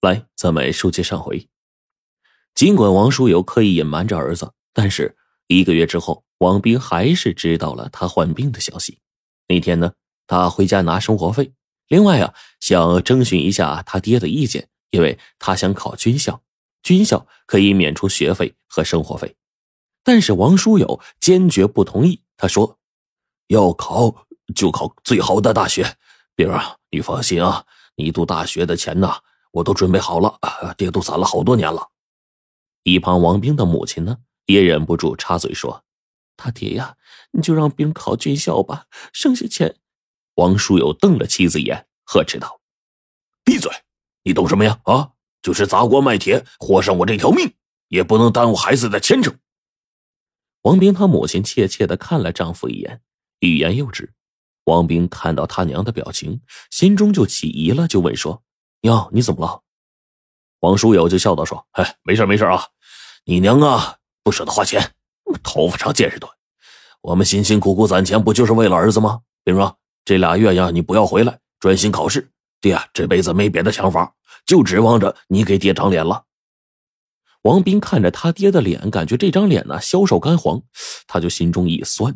来，咱们书接上回。尽管王书友刻意隐瞒着儿子，但是一个月之后，王斌还是知道了他患病的消息。那天呢，他回家拿生活费，另外啊，想征询一下他爹的意见，因为他想考军校，军校可以免除学费和生活费。但是王书友坚决不同意，他说：“要考就考最好的大学，兵儿，你放心啊，你读大学的钱呢，我都准备好了，爹都攒了好多年了。”一旁王兵的母亲呢，也忍不住插嘴说：“他爹呀，你就让兵考军校吧，剩下钱。”王书友瞪了妻子一眼，呵斥道：“闭嘴！你懂什么呀？啊，就是砸锅卖铁，活上我这条命，也不能耽误孩子的前程。”王兵他母亲怯怯的看了丈夫一眼，欲言又止。王兵看到他娘的表情，心中就起疑了，就问说：“娘，你怎么了？”王书友就笑道说：“哎，没事没事啊，你娘啊不舍得花钱，头发长见识短。我们辛辛苦苦攒钱，不就是为了儿子吗？比如说这俩月呀，你不要回来，专心考试。爹这辈子没别的想法，就指望着你给爹长脸了。”王斌看着他爹的脸，感觉这张脸呢消瘦干黄，他就心中一酸。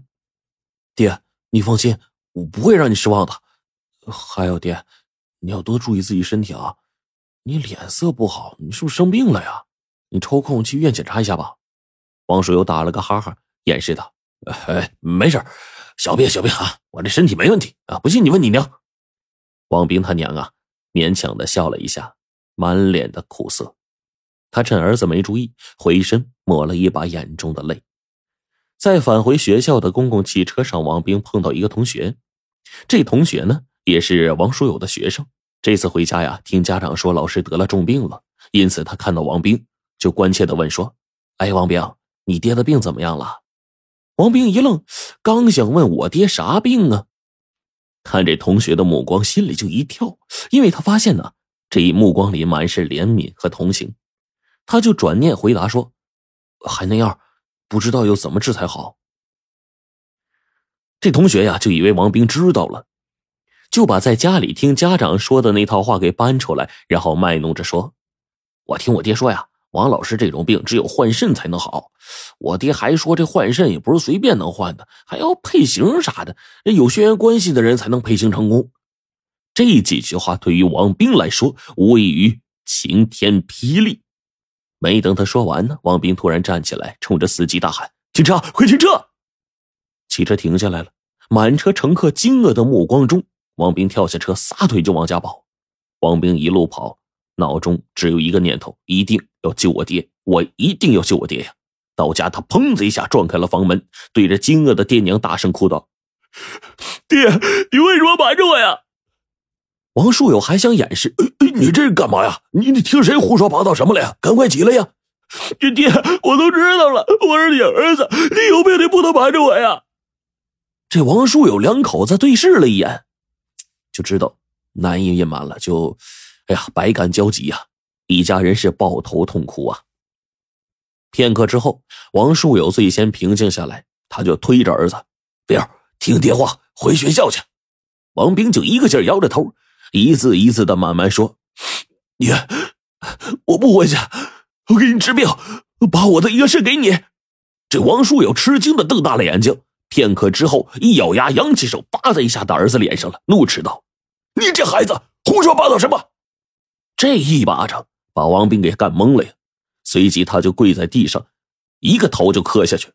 爹，你放心，我不会让你失望的。还有爹，你要多注意自己身体啊。你脸色不好，你是不是生病了呀？你抽空去医院检查一下吧。王叔友打了个哈哈，掩饰道：“哎，没事，小病小病啊，我这身体没问题啊。不信你问你娘。”王兵他娘啊，勉强的笑了一下，满脸的苦涩。他趁儿子没注意，回身抹了一把眼中的泪。在返回学校的公共汽车上，王兵碰到一个同学。这同学呢，也是王书友的学生。这次回家呀，听家长说老师得了重病了，因此他看到王兵，就关切的问说：“哎，王兵，你爹的病怎么样了？”王兵一愣，刚想问我爹啥病啊，看这同学的目光，心里就一跳，因为他发现呢，这一目光里满是怜悯和同情。他就转念回答说：“还那样，不知道要怎么治才好。”这同学呀，就以为王兵知道了，就把在家里听家长说的那套话给搬出来，然后卖弄着说：“我听我爹说呀，王老师这种病只有换肾才能好。我爹还说这换肾也不是随便能换的，还要配型啥的，有血缘关系的人才能配型成功。”这几句话对于王兵来说，无异于晴天霹雳。没等他说完呢，王斌突然站起来，冲着司机大喊：“停车！快停车！”汽车停下来了，满车乘客惊愕的目光中，王兵跳下车，撒腿就往家跑。王兵一路跑，脑中只有一个念头：一定要救我爹！我一定要救我爹呀！到家，他砰的一下撞开了房门，对着惊愕的爹娘大声哭道：“爹，你为什么瞒着我呀？”王树友还想掩饰，你这是干嘛呀？你你听谁胡说八道什么了呀？赶快起来呀！爹爹，我都知道了，我是你儿子，你有病你不能瞒着我呀！这王树友两口子对视了一眼，就知道难以隐瞒了，就，哎呀，百感交集呀！一家人是抱头痛哭啊。片刻之后，王树友最先平静下来，他就推着儿子：“兵儿，听爹话，回学校去。”王兵就一个劲摇着头。一字一字的慢慢说：“爹，我不回去，我给你治病，把我的一个肾给你。”这王树友吃惊的瞪大了眼睛，片刻之后，一咬牙，扬起手，叭的一下打儿子脸上了，怒斥道：“你这孩子胡说八道什么？”这一巴掌把王斌给干懵了呀，随即他就跪在地上，一个头就磕下去：“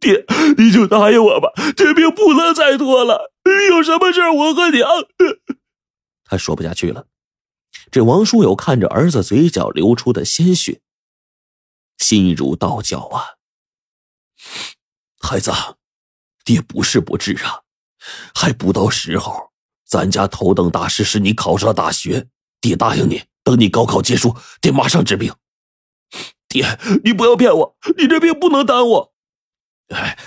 爹，你就答应我吧，这病不能再拖了。有什么事我和娘……” 他说不下去了，这王书友看着儿子嘴角流出的鲜血，心如刀绞啊！孩子，爹不是不治啊，还不到时候。咱家头等大事是你考上大学，爹答应你，等你高考结束，爹马上治病。爹，你不要骗我，你这病不能耽误。哎，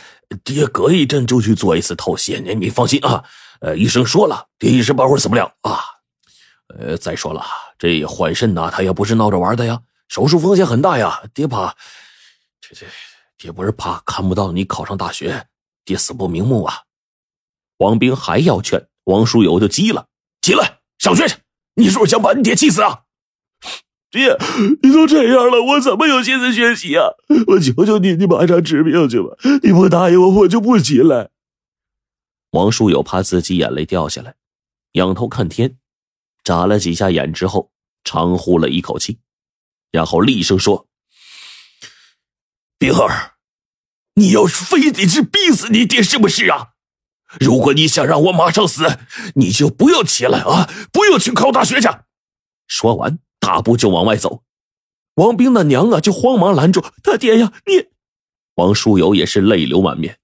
爹隔一阵就去做一次透析，你你放心啊。呃，医生说了，爹一时半会儿死不了啊。呃，再说了，这换肾呐，他也不是闹着玩的呀，手术风险很大呀。爹怕，这这，爹不是怕看不到你考上大学，爹死不瞑目啊。王兵还要劝王书友，就急了：“起来，上学去！你是不是想把你爹气死啊？”爹，你都这样了，我怎么有心思学习啊？我求求你，你马上治病去吧！你不答应我，我就不起来。王书友怕自己眼泪掉下来，仰头看天，眨了几下眼之后，长呼了一口气，然后厉声说：“冰儿，你要是非得是逼死你爹，是不是啊？如果你想让我马上死，你就不要起来啊，不要去考大学去。”说完。大步就往外走，王兵的娘啊就慌忙拦住他爹呀！你，王书友也是泪流满面。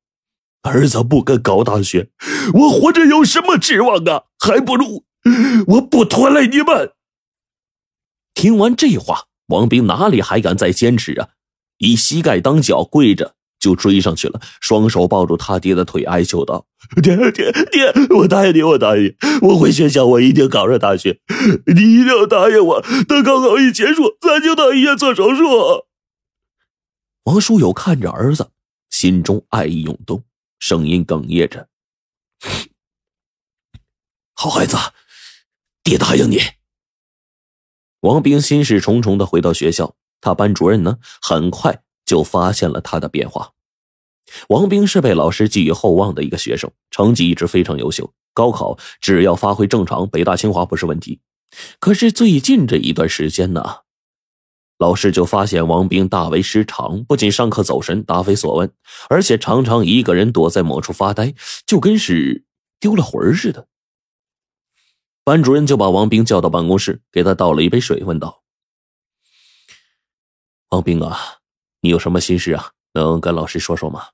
儿子不跟考大学，我活着有什么指望啊？还不如我不拖累你们。听完这话，王兵哪里还敢再坚持啊？以膝盖当脚，跪着。就追上去了，双手抱住他爹的腿，哀求道：“ 爹爹爹，我答应你，我答应，我回学校，我一定考上大学。你一定要答应我，等高考一结束，咱就到医院做手术。”王书友看着儿子，心中爱意涌动，声音哽咽着：“ 好孩子，爹答应你。”王兵心事重重的回到学校，他班主任呢，很快就发现了他的变化。王兵是被老师寄予厚望的一个学生，成绩一直非常优秀。高考只要发挥正常，北大清华不是问题。可是最近这一段时间呢，老师就发现王兵大为失常，不仅上课走神、答非所问，而且常常一个人躲在某处发呆，就跟是丢了魂似的。班主任就把王兵叫到办公室，给他倒了一杯水，问道：“王兵啊，你有什么心事啊？能跟老师说说吗？”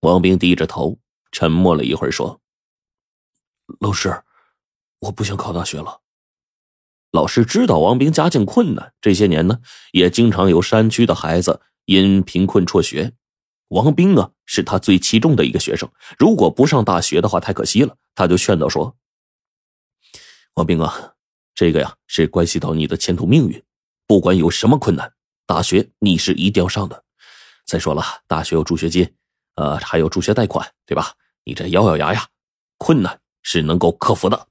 王兵低着头，沉默了一会儿，说：“老师，我不想考大学了。”老师知道王兵家境困难，这些年呢，也经常有山区的孩子因贫困辍学。王兵啊，是他最器重的一个学生，如果不上大学的话，太可惜了。他就劝导说：“王兵啊，这个呀，是关系到你的前途命运，不管有什么困难，大学你是一定要上的。再说了，大学有助学金。”呃，还有助学贷款，对吧？你这咬咬牙呀，困难是能够克服的。